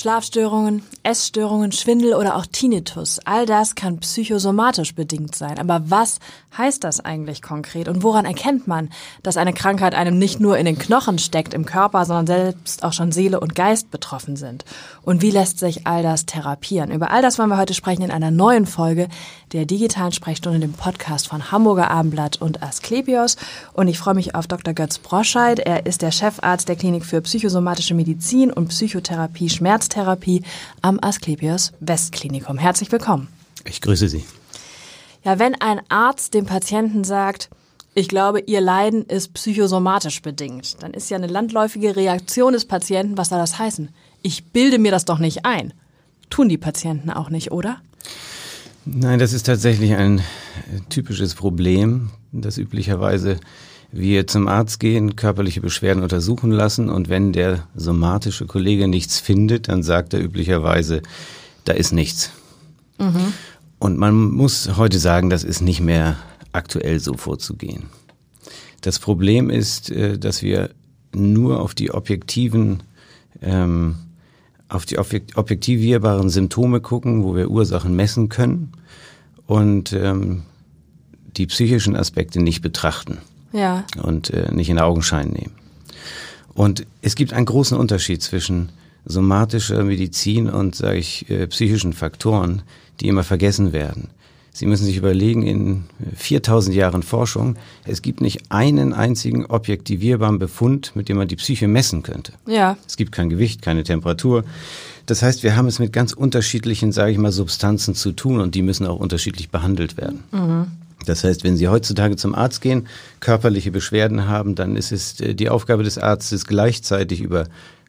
Schlafstörungen, Essstörungen, Schwindel oder auch Tinnitus, all das kann psychosomatisch bedingt sein. Aber was heißt das eigentlich konkret und woran erkennt man, dass eine Krankheit einem nicht nur in den Knochen steckt, im Körper, sondern selbst auch schon Seele und Geist betroffen sind? Und wie lässt sich all das therapieren? Über all das wollen wir heute sprechen in einer neuen Folge der digitalen Sprechstunde, dem Podcast von Hamburger Abendblatt und Asklepios. Und ich freue mich auf Dr. Götz Broscheid. Er ist der Chefarzt der Klinik für psychosomatische Medizin und Psychotherapie Schmerz Schmerztherapie am Asklepios Westklinikum. Herzlich willkommen. Ich grüße Sie. Ja, wenn ein Arzt dem Patienten sagt, ich glaube, Ihr Leiden ist psychosomatisch bedingt, dann ist ja eine landläufige Reaktion des Patienten, was soll das heißen? Ich bilde mir das doch nicht ein. Tun die Patienten auch nicht, oder? Nein, das ist tatsächlich ein typisches Problem, das üblicherweise wir zum Arzt gehen, körperliche Beschwerden untersuchen lassen und wenn der somatische Kollege nichts findet, dann sagt er üblicherweise, da ist nichts. Mhm. Und man muss heute sagen, das ist nicht mehr aktuell so vorzugehen. Das Problem ist, äh, dass wir nur auf die objektiven, ähm, auf die objektivierbaren Symptome gucken, wo wir Ursachen messen können und ähm, die psychischen Aspekte nicht betrachten ja. und äh, nicht in Augenschein nehmen. Und es gibt einen großen Unterschied zwischen somatischer Medizin und, sage ich, äh, psychischen Faktoren, die immer vergessen werden. Sie müssen sich überlegen, in 4000 Jahren Forschung, es gibt nicht einen einzigen objektivierbaren Befund, mit dem man die Psyche messen könnte. Ja. Es gibt kein Gewicht, keine Temperatur. Das heißt, wir haben es mit ganz unterschiedlichen, sage ich mal, Substanzen zu tun und die müssen auch unterschiedlich behandelt werden. Mhm. Das heißt, wenn Sie heutzutage zum Arzt gehen, körperliche Beschwerden haben, dann ist es äh, die Aufgabe des Arztes, gleichzeitig über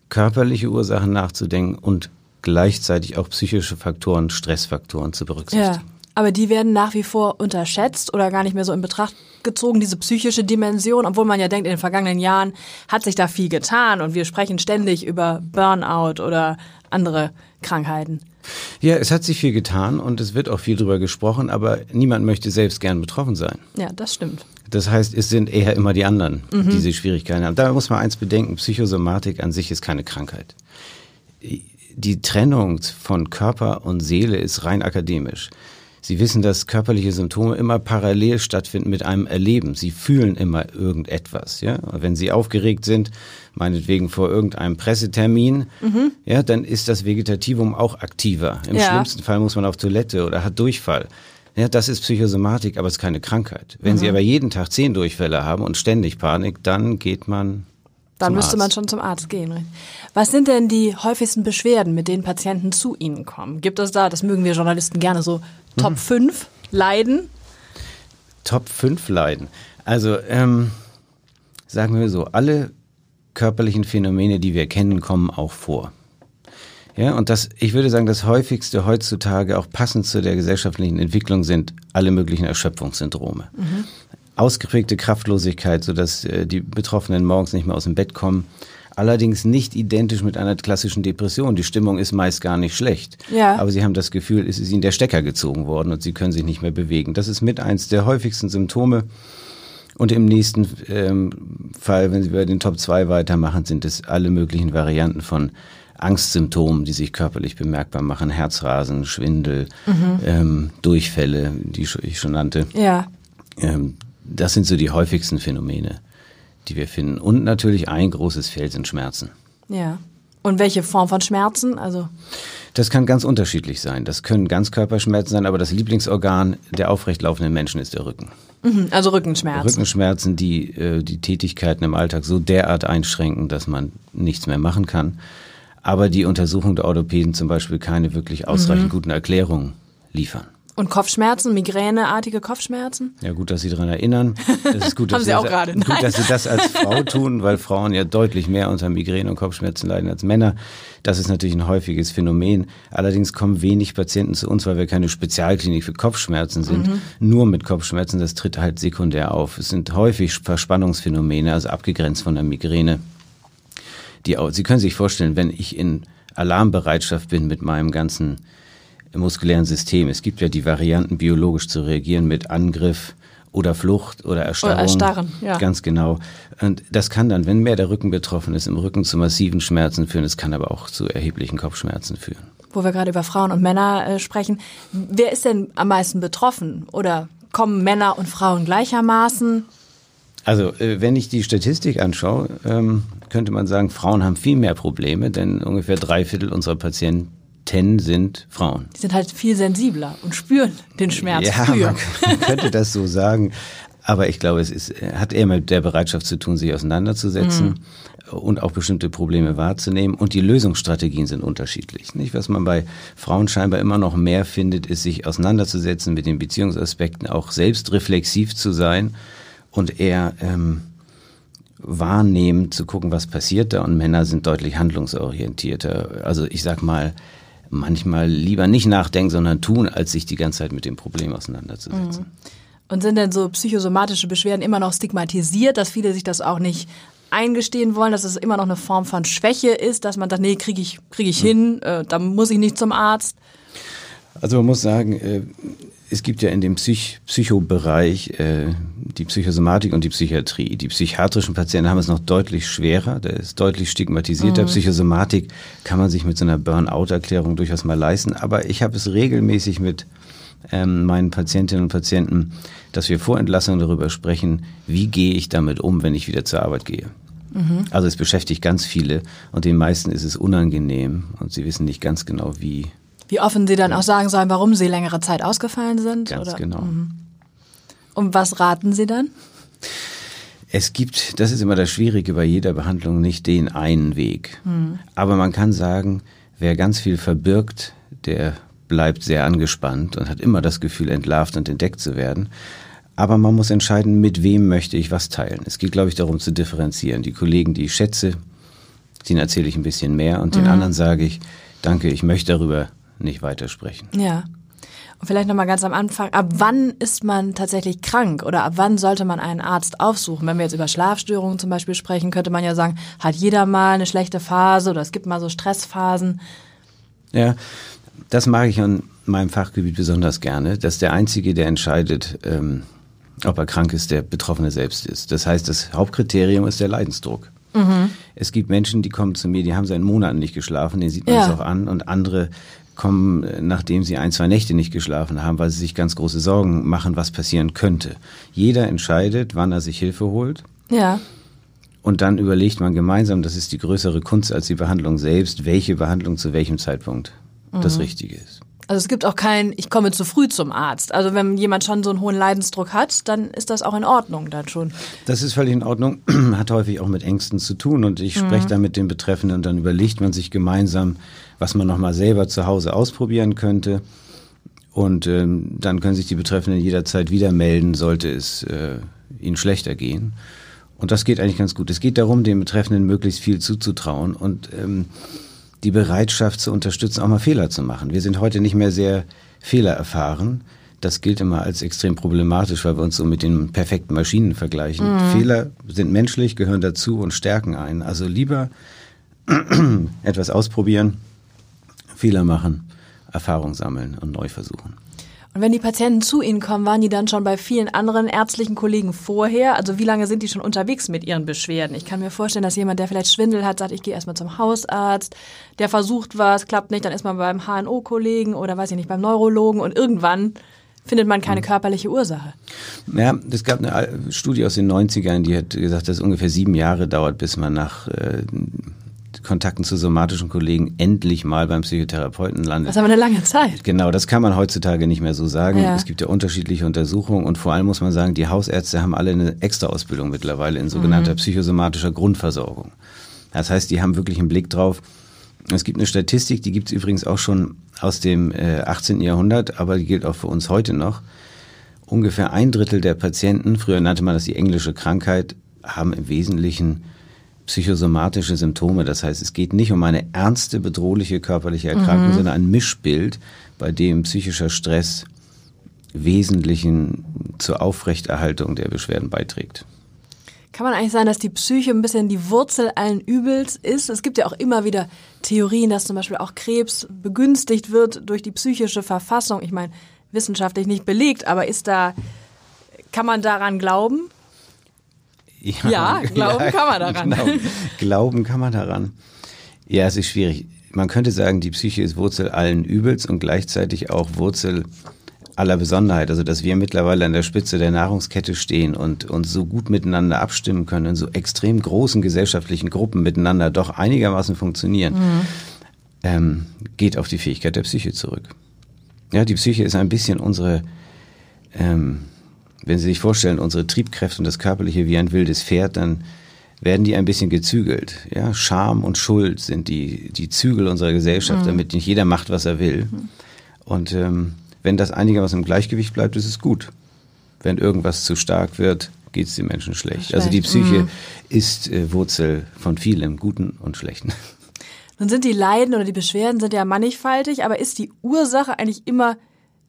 körperliche Ursachen nachzudenken und gleichzeitig auch psychische Faktoren, Stressfaktoren zu berücksichtigen. Ja, aber die werden nach wie vor unterschätzt oder gar nicht mehr so in Betracht gezogen, diese psychische Dimension, obwohl man ja denkt, in den vergangenen Jahren hat sich da viel getan und wir sprechen ständig über Burnout oder andere Krankheiten. Ja, es hat sich viel getan und es wird auch viel drüber gesprochen, aber niemand möchte selbst gern betroffen sein. Ja, das stimmt. Das heißt, es sind eher immer die anderen, mhm. die diese Schwierigkeiten haben. Da muss man eins bedenken, Psychosomatik an sich ist keine Krankheit. Die Trennung von Körper und Seele ist rein akademisch. Sie wissen, dass körperliche Symptome immer parallel stattfinden mit einem Erleben. Sie fühlen immer irgendetwas. Ja? Wenn Sie aufgeregt sind, meinetwegen vor irgendeinem Pressetermin, mhm. ja, dann ist das Vegetativum auch aktiver. Im ja. schlimmsten Fall muss man auf Toilette oder hat Durchfall. Ja, das ist Psychosomatik, aber es ist keine Krankheit. Wenn mhm. Sie aber jeden Tag zehn Durchfälle haben und ständig Panik, dann geht man dann müsste Arzt. man schon zum Arzt gehen. Was sind denn die häufigsten Beschwerden, mit denen Patienten zu Ihnen kommen? Gibt es da, das mögen wir Journalisten gerne, so Top mhm. 5 Leiden? Top 5 Leiden. Also, ähm, sagen wir so, alle körperlichen Phänomene, die wir kennen, kommen auch vor. Ja, und das, ich würde sagen, das häufigste heutzutage, auch passend zu der gesellschaftlichen Entwicklung, sind alle möglichen Erschöpfungssyndrome. Mhm. Ausgeprägte Kraftlosigkeit, sodass äh, die Betroffenen morgens nicht mehr aus dem Bett kommen. Allerdings nicht identisch mit einer klassischen Depression. Die Stimmung ist meist gar nicht schlecht. Ja. Aber sie haben das Gefühl, es ist ihnen der Stecker gezogen worden und sie können sich nicht mehr bewegen. Das ist mit eins der häufigsten Symptome. Und im nächsten ähm, Fall, wenn Sie bei den Top 2 weitermachen, sind es alle möglichen Varianten von Angstsymptomen, die sich körperlich bemerkbar machen. Herzrasen, Schwindel, mhm. ähm, Durchfälle, die ich schon nannte. Ja. Ähm, das sind so die häufigsten Phänomene, die wir finden. Und natürlich ein großes Feld sind Schmerzen. Ja. Und welche Form von Schmerzen? Also das kann ganz unterschiedlich sein. Das können Ganzkörperschmerzen sein, aber das Lieblingsorgan der aufrecht laufenden Menschen ist der Rücken. Mhm, also Rückenschmerzen. Rückenschmerzen, die äh, die Tätigkeiten im Alltag so derart einschränken, dass man nichts mehr machen kann. Aber die Untersuchung der Orthopäden zum Beispiel keine wirklich ausreichend mhm. guten Erklärungen liefern. Und Kopfschmerzen, migräneartige Kopfschmerzen? Ja, gut, dass Sie daran erinnern. Das ist gut, dass Haben Sie, Sie auch das, gerade. Gut, dass Sie das als Frau tun, weil Frauen ja deutlich mehr unter Migräne und Kopfschmerzen leiden als Männer. Das ist natürlich ein häufiges Phänomen. Allerdings kommen wenig Patienten zu uns, weil wir keine Spezialklinik für Kopfschmerzen sind. Mhm. Nur mit Kopfschmerzen, das tritt halt sekundär auf. Es sind häufig Verspannungsphänomene, also abgegrenzt von der Migräne. Die, Sie können sich vorstellen, wenn ich in Alarmbereitschaft bin mit meinem ganzen muskulären System. Es gibt ja die Varianten, biologisch zu reagieren mit Angriff oder Flucht oder Erstarrung. Oder Erstarren, ja. Ganz genau. Und das kann dann, wenn mehr der Rücken betroffen ist, im Rücken zu massiven Schmerzen führen. Es kann aber auch zu erheblichen Kopfschmerzen führen. Wo wir gerade über Frauen und Männer äh, sprechen. Wer ist denn am meisten betroffen? Oder kommen Männer und Frauen gleichermaßen? Also, äh, wenn ich die Statistik anschaue, ähm, könnte man sagen, Frauen haben viel mehr Probleme, denn ungefähr drei Viertel unserer Patienten sind Frauen. Die sind halt viel sensibler und spüren den Schmerz ja, früher. Man könnte das so sagen. Aber ich glaube, es ist, hat eher mit der Bereitschaft zu tun, sich auseinanderzusetzen mhm. und auch bestimmte Probleme wahrzunehmen. Und die Lösungsstrategien sind unterschiedlich. Nicht? Was man bei Frauen scheinbar immer noch mehr findet, ist, sich auseinanderzusetzen mit den Beziehungsaspekten, auch selbst reflexiv zu sein und eher ähm, wahrnehmen, zu gucken, was passiert da. Und Männer sind deutlich handlungsorientierter. Also ich sag mal, manchmal lieber nicht nachdenken, sondern tun, als sich die ganze Zeit mit dem Problem auseinanderzusetzen. Mhm. Und sind denn so psychosomatische Beschwerden immer noch stigmatisiert, dass viele sich das auch nicht eingestehen wollen, dass es immer noch eine Form von Schwäche ist, dass man sagt, nee, kriege ich, krieg ich mhm. hin, äh, da muss ich nicht zum Arzt? Also man muss sagen, äh, es gibt ja in dem Psych Psychobereich äh, die Psychosomatik und die Psychiatrie. Die psychiatrischen Patienten haben es noch deutlich schwerer, der ist deutlich stigmatisierter. Mhm. Psychosomatik kann man sich mit so einer Burnout-Erklärung durchaus mal leisten, aber ich habe es regelmäßig mit ähm, meinen Patientinnen und Patienten, dass wir vor Entlassung darüber sprechen, wie gehe ich damit um, wenn ich wieder zur Arbeit gehe. Mhm. Also es beschäftigt ganz viele und den meisten ist es unangenehm und sie wissen nicht ganz genau, wie wie offen Sie dann auch sagen sollen, warum Sie längere Zeit ausgefallen sind? Ganz oder? genau. Mhm. Und was raten Sie dann? Es gibt, das ist immer das Schwierige bei jeder Behandlung, nicht den einen Weg. Mhm. Aber man kann sagen, wer ganz viel verbirgt, der bleibt sehr angespannt und hat immer das Gefühl, entlarvt und entdeckt zu werden. Aber man muss entscheiden, mit wem möchte ich was teilen. Es geht, glaube ich, darum zu differenzieren. Die Kollegen, die ich schätze, denen erzähle ich ein bisschen mehr und den mhm. anderen sage ich, danke, ich möchte darüber nicht weitersprechen. Ja. Und vielleicht nochmal ganz am Anfang, ab wann ist man tatsächlich krank oder ab wann sollte man einen Arzt aufsuchen? Wenn wir jetzt über Schlafstörungen zum Beispiel sprechen, könnte man ja sagen, hat jeder mal eine schlechte Phase oder es gibt mal so Stressphasen. Ja, das mag ich an meinem Fachgebiet besonders gerne, dass der Einzige, der entscheidet, ähm, ob er krank ist, der Betroffene selbst ist. Das heißt, das Hauptkriterium ist der Leidensdruck. Mhm. Es gibt Menschen, die kommen zu mir, die haben seit Monaten nicht geschlafen, den sieht man es auch an, und andere kommen, nachdem sie ein, zwei Nächte nicht geschlafen haben, weil sie sich ganz große Sorgen machen, was passieren könnte. Jeder entscheidet, wann er sich Hilfe holt. Ja. Und dann überlegt man gemeinsam, das ist die größere Kunst als die Behandlung selbst, welche Behandlung zu welchem Zeitpunkt mhm. das Richtige ist. Also es gibt auch kein, ich komme zu früh zum Arzt. Also wenn jemand schon so einen hohen Leidensdruck hat, dann ist das auch in Ordnung dann schon. Das ist völlig in Ordnung, hat häufig auch mit Ängsten zu tun und ich mhm. spreche da mit den Betreffenden und dann überlegt man sich gemeinsam, was man nochmal selber zu Hause ausprobieren könnte. Und ähm, dann können sich die Betreffenden jederzeit wieder melden, sollte es äh, ihnen schlechter gehen. Und das geht eigentlich ganz gut. Es geht darum, den Betreffenden möglichst viel zuzutrauen und ähm, die Bereitschaft zu unterstützen, auch mal Fehler zu machen. Wir sind heute nicht mehr sehr fehlererfahren. Das gilt immer als extrem problematisch, weil wir uns so mit den perfekten Maschinen vergleichen. Mhm. Fehler sind menschlich, gehören dazu und stärken einen. Also lieber etwas ausprobieren, Fehler machen, Erfahrung sammeln und neu versuchen. Und wenn die Patienten zu Ihnen kommen, waren die dann schon bei vielen anderen ärztlichen Kollegen vorher? Also wie lange sind die schon unterwegs mit ihren Beschwerden? Ich kann mir vorstellen, dass jemand, der vielleicht Schwindel hat, sagt, ich gehe erstmal zum Hausarzt, der versucht was, klappt nicht, dann ist man beim HNO-Kollegen oder weiß ich nicht, beim Neurologen und irgendwann findet man keine hm. körperliche Ursache. Ja, es gab eine Studie aus den 90ern, die hat gesagt, dass es ungefähr sieben Jahre dauert, bis man nach äh, Kontakten zu somatischen Kollegen endlich mal beim Psychotherapeuten landet. Das ist aber eine lange Zeit. Genau, das kann man heutzutage nicht mehr so sagen. Ja. Es gibt ja unterschiedliche Untersuchungen und vor allem muss man sagen, die Hausärzte haben alle eine extra Ausbildung mittlerweile in sogenannter mhm. psychosomatischer Grundversorgung. Das heißt, die haben wirklich einen Blick drauf. Es gibt eine Statistik, die gibt es übrigens auch schon aus dem äh, 18. Jahrhundert, aber die gilt auch für uns heute noch. Ungefähr ein Drittel der Patienten, früher nannte man das die englische Krankheit, haben im Wesentlichen psychosomatische Symptome. Das heißt, es geht nicht um eine ernste, bedrohliche körperliche Erkrankung, mhm. sondern ein Mischbild, bei dem psychischer Stress Wesentlichen zur Aufrechterhaltung der Beschwerden beiträgt. Kann man eigentlich sagen, dass die Psyche ein bisschen die Wurzel allen Übels ist? Es gibt ja auch immer wieder Theorien, dass zum Beispiel auch Krebs begünstigt wird durch die psychische Verfassung. Ich meine, wissenschaftlich nicht belegt, aber ist da Kann man daran glauben? Ja, Ja, glauben kann man daran. Glauben, glauben kann man daran. Ja, es ist schwierig. Man könnte sagen, die Psyche ist Wurzel allen Übels und gleichzeitig auch Wurzel aller Besonderheit. Also, dass wir mittlerweile an der Spitze der Nahrungskette stehen und uns so gut miteinander abstimmen können, in so extrem großen gesellschaftlichen Gruppen miteinander doch einigermaßen funktionieren, ähm, geht auf die Fähigkeit der Psyche zurück. Ja, die Psyche ist ein bisschen unsere, ähm, wenn Sie sich vorstellen, unsere Triebkräfte und das Körperliche wie ein wildes Pferd, dann werden die ein bisschen gezügelt. Ja, Scham und Schuld sind die, die Zügel unserer Gesellschaft, damit nicht jeder macht, was er will. Und ähm, wenn das einigermaßen im Gleichgewicht bleibt, ist es gut. Wenn irgendwas zu stark wird, geht es den Menschen schlecht. Also die Schlecht, Psyche mhm. ist äh, Wurzel von vielem, Guten und Schlechten. Nun sind die Leiden oder die Beschwerden sind ja mannigfaltig, aber ist die Ursache eigentlich immer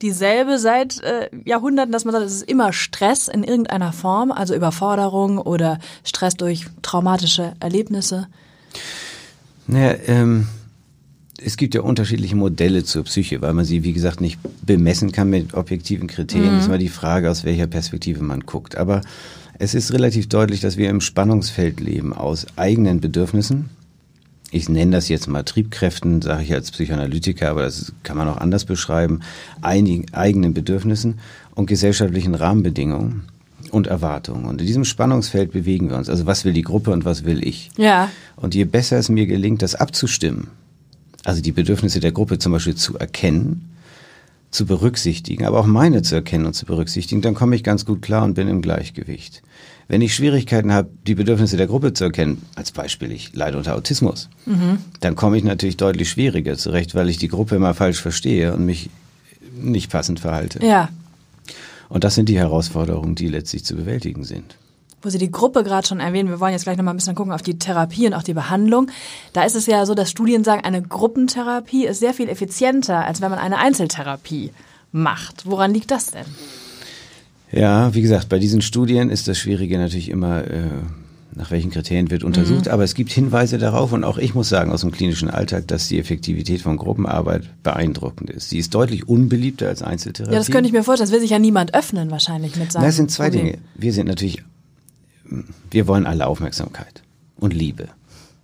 dieselbe seit äh, Jahrhunderten, dass man sagt, es ist immer Stress in irgendeiner Form, also Überforderung oder Stress durch traumatische Erlebnisse? Naja, ähm, es gibt ja unterschiedliche Modelle zur Psyche, weil man sie, wie gesagt, nicht bemessen kann mit objektiven Kriterien. Das ist mal die Frage, aus welcher Perspektive man guckt. Aber es ist relativ deutlich, dass wir im Spannungsfeld leben aus eigenen Bedürfnissen. Ich nenne das jetzt mal Triebkräften, sage ich als Psychoanalytiker, aber das kann man auch anders beschreiben, einigen eigenen Bedürfnissen und gesellschaftlichen Rahmenbedingungen und Erwartungen. Und in diesem Spannungsfeld bewegen wir uns. Also was will die Gruppe und was will ich? Ja. Und je besser es mir gelingt, das abzustimmen, also die Bedürfnisse der Gruppe zum Beispiel zu erkennen, zu berücksichtigen, aber auch meine zu erkennen und zu berücksichtigen, dann komme ich ganz gut klar und bin im Gleichgewicht. Wenn ich Schwierigkeiten habe, die Bedürfnisse der Gruppe zu erkennen, als Beispiel, ich leide unter Autismus, dann komme ich natürlich deutlich schwieriger zurecht, weil ich die Gruppe immer falsch verstehe und mich nicht passend verhalte. Ja. Und das sind die Herausforderungen, die letztlich zu bewältigen sind. Wo Sie die Gruppe gerade schon erwähnen, wir wollen jetzt gleich nochmal ein bisschen gucken auf die Therapie und auch die Behandlung. Da ist es ja so, dass Studien sagen, eine Gruppentherapie ist sehr viel effizienter, als wenn man eine Einzeltherapie macht. Woran liegt das denn? Ja, wie gesagt, bei diesen Studien ist das Schwierige natürlich immer, äh, nach welchen Kriterien wird untersucht. Aber es gibt Hinweise darauf und auch ich muss sagen aus dem klinischen Alltag, dass die Effektivität von Gruppenarbeit beeindruckend ist. Sie ist deutlich unbeliebter als Einzeltherapie. Ja, das könnte ich mir vorstellen. Das will sich ja niemand öffnen wahrscheinlich mit seinem Na, es sind zwei Problem. Dinge. Wir sind natürlich, wir wollen alle Aufmerksamkeit und Liebe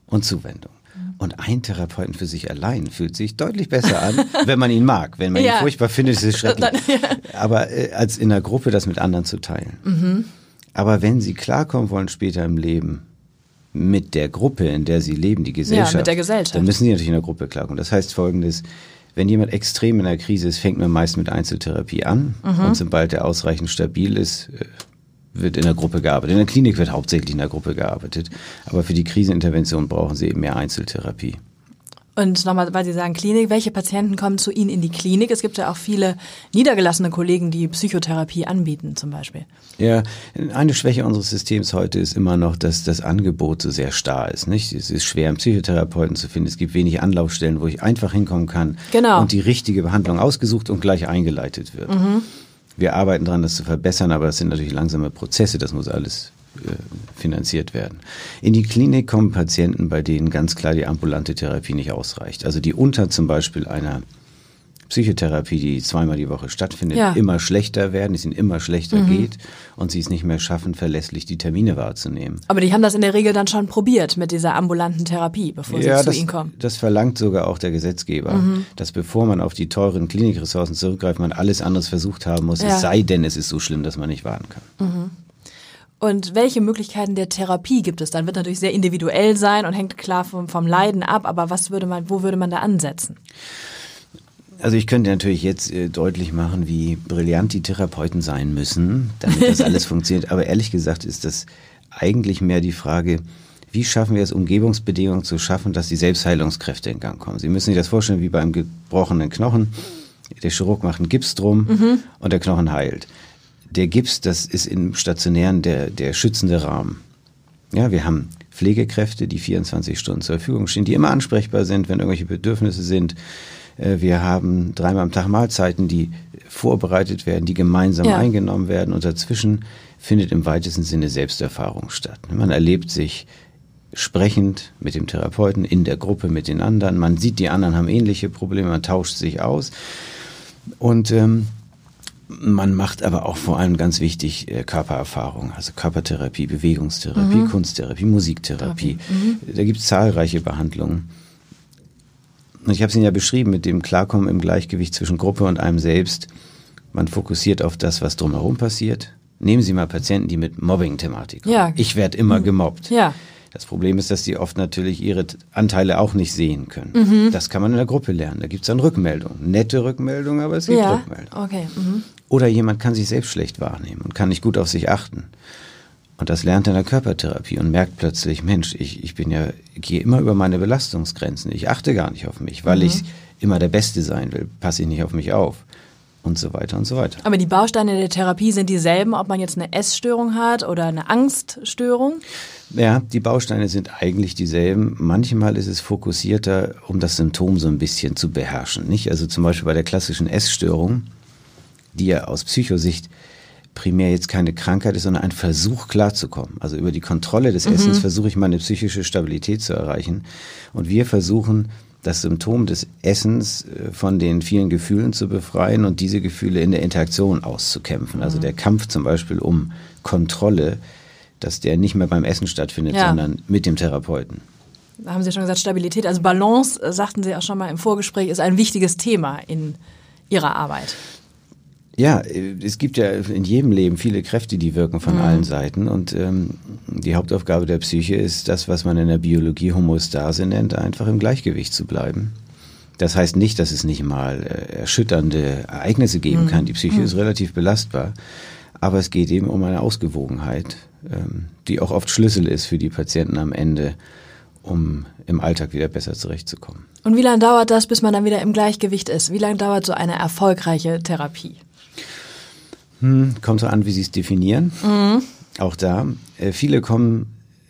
und Zuwendung. Und ein Therapeuten für sich allein fühlt sich deutlich besser an, wenn man ihn mag. Wenn man Ja. ihn furchtbar findet, ist es schrecklich. Dann- Aber äh, als in einer Gruppe das mit anderen zu teilen. Mhm. Aber wenn sie klarkommen wollen später im Leben mit der Gruppe, in der sie leben, die Gesellschaft, mit der Gesellschaft. dann müssen sie natürlich in der Gruppe klarkommen. Das heißt folgendes, wenn jemand extrem in der Krise ist, fängt man meist mit Einzeltherapie an Mhm. und sobald er ausreichend stabil ist, äh, wird in der Gruppe gearbeitet. In der Klinik wird hauptsächlich in der Gruppe gearbeitet, aber für die Krisenintervention brauchen sie eben mehr Einzeltherapie. Und nochmal, weil Sie sagen Klinik, welche Patienten kommen zu Ihnen in die Klinik? Es gibt ja auch viele niedergelassene Kollegen, die Psychotherapie anbieten zum Beispiel. Ja, eine Schwäche unseres Systems heute ist immer noch, dass das Angebot so sehr starr ist. Nicht? Es ist schwer, einen Psychotherapeuten zu finden. Es gibt wenig Anlaufstellen, wo ich einfach hinkommen kann Genau. und die richtige Behandlung ausgesucht und gleich eingeleitet wird. Wir arbeiten daran, das zu verbessern, aber das sind natürlich langsame Prozesse. Das muss alles äh, finanziert werden. In die Klinik kommen Patienten, bei denen ganz klar die ambulante Therapie nicht ausreicht. Also die unter zum Beispiel einer Psychotherapie, die zweimal die Woche stattfindet, Ja. immer schlechter werden, es ihnen immer schlechter geht und sie es nicht mehr schaffen, verlässlich die Termine wahrzunehmen. Aber die haben das in der Regel dann schon probiert mit dieser ambulanten Therapie, bevor sie zu das, Ihnen kommen. das verlangt sogar auch der Gesetzgeber, dass bevor man auf die teuren Klinikressourcen zurückgreift, man alles anderes versucht haben muss, Ja. es sei denn, es ist so schlimm, dass man nicht warten kann. Und welche Möglichkeiten der Therapie gibt es dann? Wird natürlich sehr individuell sein und hängt klar vom, vom Leiden ab, aber was würde man, wo würde man da ansetzen? Also ich könnte natürlich jetzt äh, deutlich machen, wie brillant die Therapeuten sein müssen, damit das alles funktioniert. Aber ehrlich gesagt ist das eigentlich mehr die Frage, wie schaffen wir es, Umgebungsbedingungen zu schaffen, dass die Selbstheilungskräfte in Gang kommen. Sie müssen sich das vorstellen wie beim gebrochenen Knochen. Der Chirurg macht einen Gips drum und der Knochen heilt. Der Gips, das ist im Stationären der, der schützende Rahmen. Ja, wir haben Pflegekräfte, die 24 Stunden zur Verfügung stehen, die immer ansprechbar sind, wenn irgendwelche Bedürfnisse sind. Äh, Wir haben dreimal am Tag Mahlzeiten, die vorbereitet werden, die gemeinsam Ja. eingenommen werden und dazwischen findet im weitesten Sinne Selbsterfahrung statt. Man erlebt sich sprechend mit dem Therapeuten in der Gruppe mit den anderen. Man sieht, die anderen haben ähnliche Probleme, man tauscht sich aus. Und ähm, Man macht aber auch vor allem ganz wichtig äh, Körpererfahrung, also Körpertherapie, Bewegungstherapie, mhm. Kunsttherapie, Musiktherapie. Mhm. Da gibt es zahlreiche Behandlungen. Und ich habe es Ihnen ja beschrieben mit dem Klarkommen im Gleichgewicht zwischen Gruppe und einem selbst. Man fokussiert auf das, was drumherum passiert. Nehmen Sie mal Patienten, die mit Mobbing-Thematik kommen. Ja. Ich werde immer mhm. gemobbt. Ja. Das Problem ist, dass sie oft natürlich ihre Anteile auch nicht sehen können. Mhm. Das kann man in der Gruppe lernen. Da gibt es dann Rückmeldungen. Nette Rückmeldungen, aber es gibt ja. Rückmeldungen. Okay. Mhm. Oder jemand kann sich selbst schlecht wahrnehmen und kann nicht gut auf sich achten. Und das lernt er in der Körpertherapie und merkt plötzlich, Mensch, ich, ich bin ja, gehe immer über meine Belastungsgrenzen. Ich achte gar nicht auf mich, weil mhm. ich immer der Beste sein will, passe ich nicht auf mich auf. Und so weiter und so weiter. Aber die Bausteine der Therapie sind dieselben, ob man jetzt eine Essstörung hat oder eine Angststörung? Ja, die Bausteine sind eigentlich dieselben. Manchmal ist es fokussierter, um das Symptom so ein bisschen zu beherrschen. Nicht? Also zum Beispiel bei der klassischen Essstörung, die ja aus Psychosicht primär jetzt keine Krankheit ist, sondern ein Versuch klarzukommen. Also über die Kontrolle des mhm. Essens versuche ich meine psychische Stabilität zu erreichen. Und wir versuchen, das Symptom des Essens äh, von den vielen Gefühlen zu befreien und diese Gefühle in der Interaktion auszukämpfen. Also mhm. der Kampf zum Beispiel um Kontrolle, dass der nicht mehr beim Essen stattfindet, ja. sondern mit dem Therapeuten. Da haben Sie schon gesagt, Stabilität, also Balance, äh, sagten Sie auch schon mal im Vorgespräch, ist ein wichtiges Thema in Ihrer Arbeit. Ja, es gibt ja in jedem Leben viele Kräfte, die wirken von mhm. allen Seiten. Und ähm, die Hauptaufgabe der Psyche ist das, was man in der Biologie Homostase nennt, einfach im Gleichgewicht zu bleiben. Das heißt nicht, dass es nicht mal äh, erschütternde Ereignisse geben mhm. kann. Die Psyche mhm. ist relativ belastbar. Aber es geht eben um eine Ausgewogenheit, ähm, die auch oft Schlüssel ist für die Patienten am Ende, um im Alltag wieder besser zurechtzukommen. Und wie lange dauert das, bis man dann wieder im Gleichgewicht ist? Wie lange dauert so eine erfolgreiche Therapie? Hm, kommt so an, wie Sie es definieren. Mhm. Auch da. Äh, viele kommen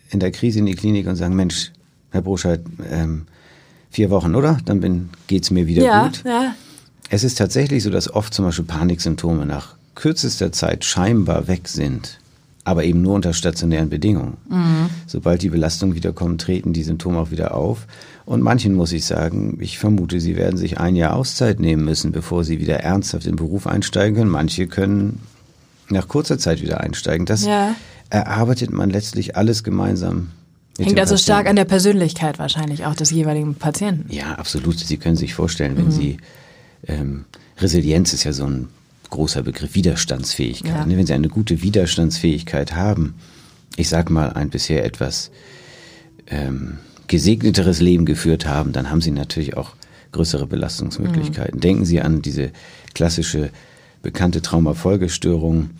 in der Krise in die Klinik und sagen, Mensch, Herr Broscheid, ähm, vier Wochen, oder? Dann geht es mir wieder ja, gut. Ja. Es ist tatsächlich so, dass oft zum Beispiel Paniksymptome nach kürzester Zeit scheinbar weg sind, aber eben nur unter stationären Bedingungen. Mhm. Sobald die Belastung wiederkommt, treten die Symptome auch wieder auf. Und manchen muss ich sagen, ich vermute, sie werden sich ein Jahr Auszeit nehmen müssen, bevor sie wieder ernsthaft in den Beruf einsteigen können. Manche können nach kurzer Zeit wieder einsteigen. Das ja. erarbeitet man letztlich alles gemeinsam. Hängt also stark an der Persönlichkeit wahrscheinlich auch des jeweiligen Patienten. Ja, absolut. Sie können sich vorstellen, wenn mhm. Sie ähm, Resilienz ist ja so ein großer Begriff, Widerstandsfähigkeit. Ja. Ne? Wenn Sie eine gute Widerstandsfähigkeit haben, ich sag mal ein bisher etwas ähm, gesegneteres Leben geführt haben, dann haben sie natürlich auch größere Belastungsmöglichkeiten. Mhm. Denken Sie an diese klassische bekannte Traumafolgestörung,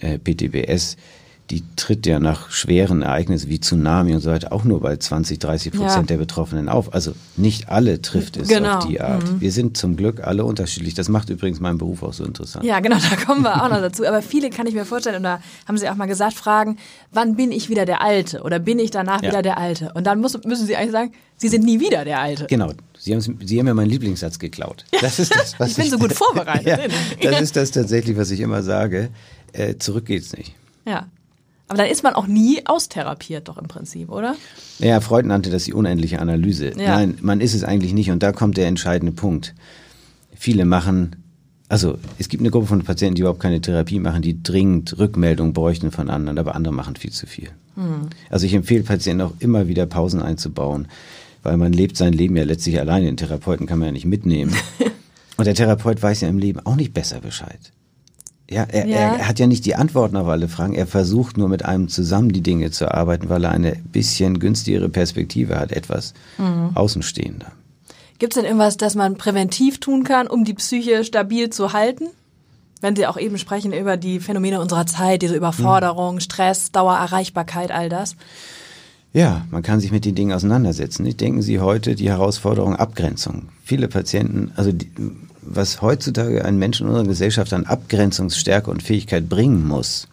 äh, PTBS, die tritt ja nach schweren Ereignissen wie Tsunami und so weiter auch nur bei 20, 30 Prozent ja. der Betroffenen auf. Also nicht alle trifft es genau. auf die Art. Mhm. Wir sind zum Glück alle unterschiedlich. Das macht übrigens meinen Beruf auch so interessant. Ja, genau, da kommen wir auch noch dazu. Aber viele kann ich mir vorstellen, und da haben Sie auch mal gesagt, fragen, wann bin ich wieder der Alte oder bin ich danach ja. wieder der Alte? Und dann muss, müssen Sie eigentlich sagen, Sie sind nie wieder der Alte. Genau. Sie haben, Sie haben ja meinen Lieblingssatz geklaut. Das ist das, was ich bin ich, so gut vorbereitet. ja, das ist das tatsächlich, was ich immer sage. Äh, zurück geht's nicht. Ja. Aber dann ist man auch nie austherapiert, doch im Prinzip, oder? Ja, Freud nannte das die unendliche Analyse. Ja. Nein, man ist es eigentlich nicht. Und da kommt der entscheidende Punkt. Viele machen, also es gibt eine Gruppe von Patienten, die überhaupt keine Therapie machen, die dringend Rückmeldungen bräuchten von anderen, aber andere machen viel zu viel. Hm. Also ich empfehle Patienten auch immer wieder Pausen einzubauen, weil man lebt sein Leben ja letztlich alleine. Den Therapeuten kann man ja nicht mitnehmen. Und der Therapeut weiß ja im Leben auch nicht besser Bescheid. Ja, er, ja. er hat ja nicht die Antworten auf alle Fragen. Er versucht nur mit einem zusammen die Dinge zu arbeiten, weil er eine bisschen günstigere Perspektive hat, etwas mhm. außenstehender. Gibt es denn irgendwas, das man präventiv tun kann, um die Psyche stabil zu halten? Wenn Sie auch eben sprechen über die Phänomene unserer Zeit, diese Überforderung, mhm. Stress, Dauererreichbarkeit, all das. Ja, man kann sich mit den Dingen auseinandersetzen. Ich denke Sie heute die Herausforderung Abgrenzung. Viele Patienten, also die, was heutzutage ein Mensch in unserer Gesellschaft an Abgrenzungsstärke und Fähigkeit bringen muss,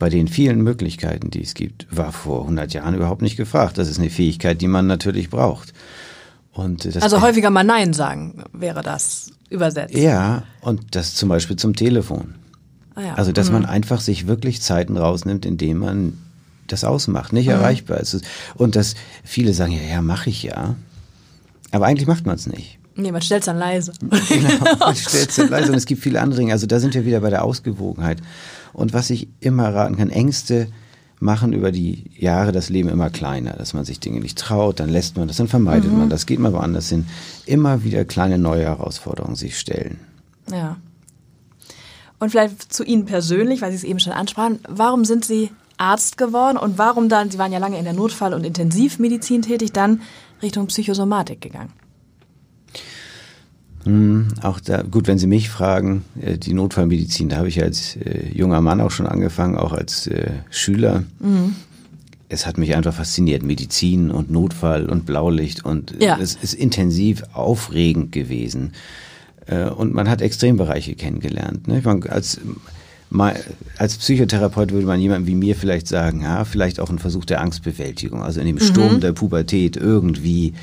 bei den vielen Möglichkeiten, die es gibt, war vor 100 Jahren überhaupt nicht gefragt. Das ist eine Fähigkeit, die man natürlich braucht. also häufiger mal Nein sagen wäre das übersetzt. Ja, und das zum Beispiel zum Telefon. Ah ja. Also, dass mhm. man einfach sich wirklich Zeiten rausnimmt, indem man das ausmacht, nicht mhm. erreichbar ist. Und dass viele sagen, ja, ja, mache ich ja. Aber eigentlich macht man es nicht. Nee, man stellt es dann leise. Genau, man stellt es dann leise und es gibt viele andere Dinge. Also da sind wir wieder bei der Ausgewogenheit. Und was ich immer raten kann, Ängste machen über die Jahre das Leben immer kleiner, dass man sich Dinge nicht traut, dann lässt man das, dann vermeidet mhm. man das, geht mal woanders hin. Immer wieder kleine neue Herausforderungen sich stellen. Ja. Und vielleicht zu Ihnen persönlich, weil Sie es eben schon ansprachen, warum sind Sie Arzt geworden und warum dann, Sie waren ja lange in der Notfall- und Intensivmedizin tätig, dann Richtung Psychosomatik gegangen? Hm, auch da, gut, wenn Sie mich fragen, äh, die Notfallmedizin, da habe ich als äh, junger Mann auch schon angefangen, auch als äh, Schüler. Mhm. Es hat mich einfach fasziniert, Medizin und Notfall und Blaulicht und ja. es ist intensiv aufregend gewesen. Und man hat Extrembereiche kennengelernt. Ne? Man, als, als Psychotherapeut würde man jemandem wie mir vielleicht sagen, ja, vielleicht auch ein Versuch der Angstbewältigung, also in dem Sturm mhm. der Pubertät irgendwie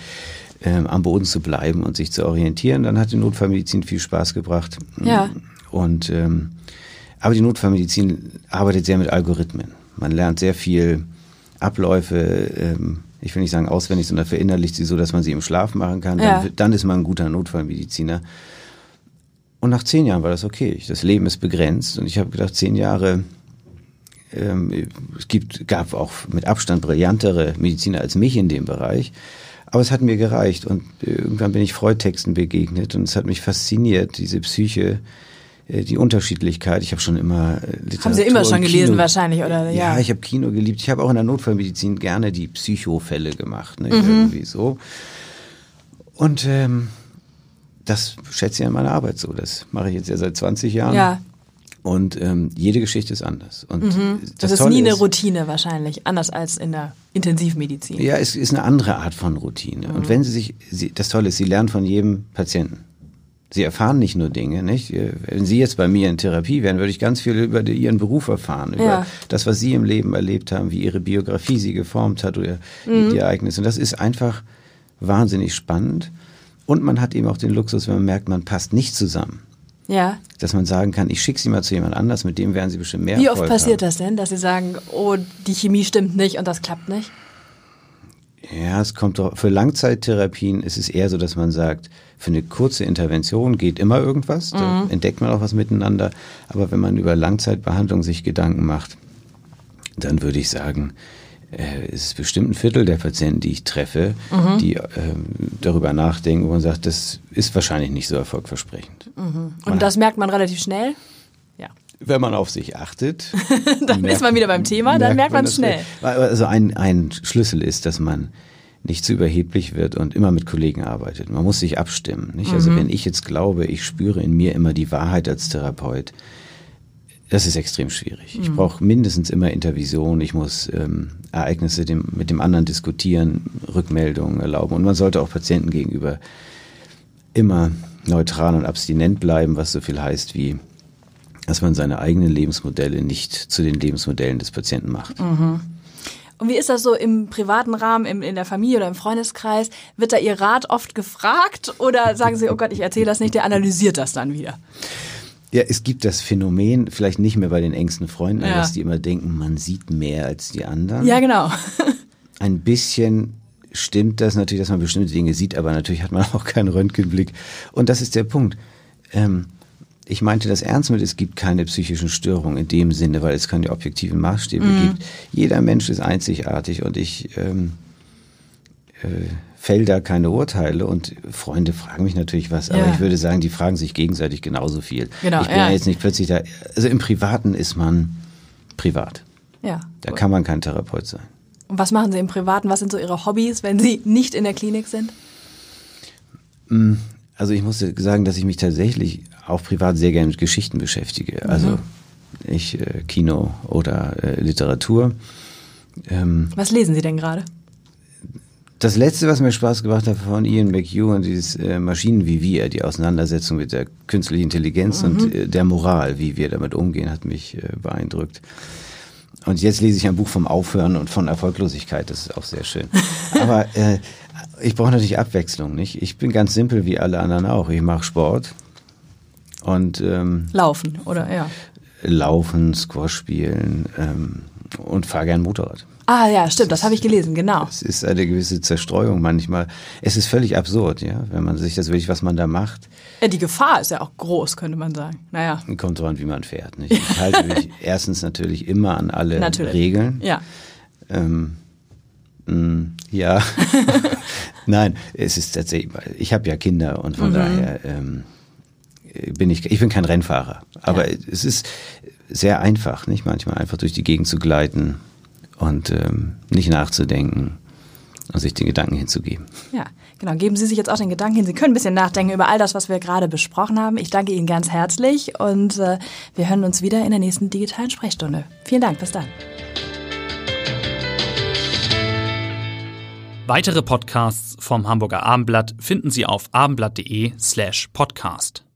ähm, am Boden zu bleiben und sich zu orientieren. Dann hat die Notfallmedizin viel Spaß gebracht. Ja. Und ähm, aber die Notfallmedizin arbeitet sehr mit Algorithmen. Man lernt sehr viel Abläufe, ähm, ich will nicht sagen auswendig, sondern verinnerlicht sie so, dass man sie im Schlaf machen kann. Ja. Dann, dann ist man ein guter Notfallmediziner. Und nach zehn Jahren war das okay. Das Leben ist begrenzt und ich habe gedacht, zehn Jahre ähm, es gibt, gab auch mit Abstand brillantere Mediziner als mich in dem Bereich. Aber es hat mir gereicht und irgendwann bin ich Freudtexten begegnet und es hat mich fasziniert, diese Psyche, äh, die Unterschiedlichkeit. Ich habe schon immer Literatur Haben Sie immer schon gelesen Kino, wahrscheinlich, oder? Ja, ja ich habe Kino geliebt. Ich habe auch in der Notfallmedizin gerne die Psychofälle gemacht, ne? Mhm. irgendwie so. Und ähm, das schätze ich an meiner Arbeit so. Das mache ich jetzt ja seit 20 Jahren. Ja. Und ähm, jede Geschichte ist anders. Und mhm. das, das ist Tolle nie eine Routine wahrscheinlich, anders als in der Intensivmedizin. Ja, es ist eine andere Art von Routine. Mhm. Und wenn Sie sich, Sie, das Tolle ist, Sie lernen von jedem Patienten. Sie erfahren nicht nur Dinge, nicht? Wenn Sie jetzt bei mir in Therapie wären, würde ich ganz viel über die, Ihren Beruf erfahren, über ja. das, was Sie im Leben erlebt haben, wie Ihre Biografie Sie geformt hat oder mhm. die Ereignisse. Und das ist einfach wahnsinnig spannend. Und man hat eben auch den Luxus, wenn man merkt, man passt nicht zusammen. Ja. Dass man sagen kann, ich schicke sie mal zu jemand anders, mit dem werden sie bestimmt mehr Wie Erfolg oft passiert haben. das denn, dass sie sagen, oh, die Chemie stimmt nicht und das klappt nicht? Ja, es kommt doch, für Langzeittherapien ist es eher so, dass man sagt, für eine kurze Intervention geht immer irgendwas, da mhm. entdeckt man auch was miteinander. Aber wenn man über Langzeitbehandlung sich Gedanken macht, dann würde ich sagen, äh, es ist bestimmt ein Viertel der Patienten, die ich treffe, mhm. die äh, darüber nachdenken und sagt, das ist wahrscheinlich nicht so erfolgversprechend. Mhm. Und man das hat, merkt man relativ schnell? Ja. Wenn man auf sich achtet. dann merkt, ist man wieder beim Thema, dann merkt man es schnell. Also ein, ein Schlüssel ist, dass man nicht zu überheblich wird und immer mit Kollegen arbeitet. Man muss sich abstimmen. Nicht? Also mhm. wenn ich jetzt glaube, ich spüre in mir immer die Wahrheit als Therapeut, das ist extrem schwierig. Ich mhm. brauche mindestens immer Intervision. Ich muss ähm, Ereignisse dem, mit dem anderen diskutieren, Rückmeldungen erlauben. Und man sollte auch Patienten gegenüber immer neutral und abstinent bleiben, was so viel heißt wie, dass man seine eigenen Lebensmodelle nicht zu den Lebensmodellen des Patienten macht. Mhm. Und wie ist das so im privaten Rahmen, im, in der Familie oder im Freundeskreis? Wird da Ihr Rat oft gefragt oder sagen Sie, oh Gott, ich erzähle das nicht, der analysiert das dann wieder? Ja, es gibt das Phänomen, vielleicht nicht mehr bei den engsten Freunden, ja. dass die immer denken, man sieht mehr als die anderen. Ja, genau. Ein bisschen stimmt das natürlich, dass man bestimmte Dinge sieht, aber natürlich hat man auch keinen Röntgenblick. Und das ist der Punkt. Ähm, ich meinte das ernst mit, es gibt keine psychischen Störungen in dem Sinne, weil es keine objektiven Maßstäbe mhm. gibt. Jeder Mensch ist einzigartig und ich ähm, äh, fäll da keine Urteile und Freunde fragen mich natürlich was, aber ja. ich würde sagen, die fragen sich gegenseitig genauso viel. Genau, ich bin ja. jetzt nicht plötzlich da, also im Privaten ist man privat. Ja. Da kann man kein Therapeut sein. Und was machen Sie im Privaten? Was sind so Ihre Hobbys, wenn Sie nicht in der Klinik sind? Mm, also ich muss sagen, dass ich mich tatsächlich auch privat sehr gerne mit Geschichten beschäftige. Mhm. Also ich äh, Kino oder äh, Literatur. Ähm, was lesen Sie denn gerade? Das letzte, was mir Spaß gemacht hat von Ian McHugh dieses äh, Maschinen wie wir, die Auseinandersetzung mit der künstlichen Intelligenz mhm. und äh, der Moral, wie wir damit umgehen, hat mich äh, beeindruckt. Und jetzt lese ich ein Buch vom Aufhören und von Erfolglosigkeit, das ist auch sehr schön. Aber äh, ich brauche natürlich Abwechslung, nicht? Ich bin ganz simpel wie alle anderen auch. Ich mache Sport und ähm, Laufen, oder ja. Laufen, Squash spielen ähm, und fahre gern Motorrad. Ah ja, stimmt, das habe ich gelesen, genau. Es ist eine gewisse Zerstreuung manchmal. Es ist völlig absurd, ja, wenn man sich das wirklich, was man da macht. Ja, die Gefahr ist ja auch groß, könnte man sagen. Naja. Kommt dran, wie man fährt. Nicht? Ich halte mich erstens natürlich immer an alle Natürlich. Regeln. Ja. Ähm, mh, ja, nein, es ist tatsächlich, ich habe ja Kinder und Mhm. von daher ähm, bin ich, ich bin kein Rennfahrer, aber Ja. es ist sehr einfach, nicht manchmal einfach durch die Gegend zu gleiten und ähm, nicht nachzudenken und sich den Gedanken hinzugeben. Ja, genau. Geben Sie sich jetzt auch den Gedanken hin. Sie können ein bisschen nachdenken über all das, was wir gerade besprochen haben. Ich danke Ihnen ganz herzlich und äh, wir hören uns wieder in der nächsten digitalen Sprechstunde. Vielen Dank. Bis dann. Weitere Podcasts vom Hamburger Abendblatt finden Sie auf abendblatt.de slash podcast.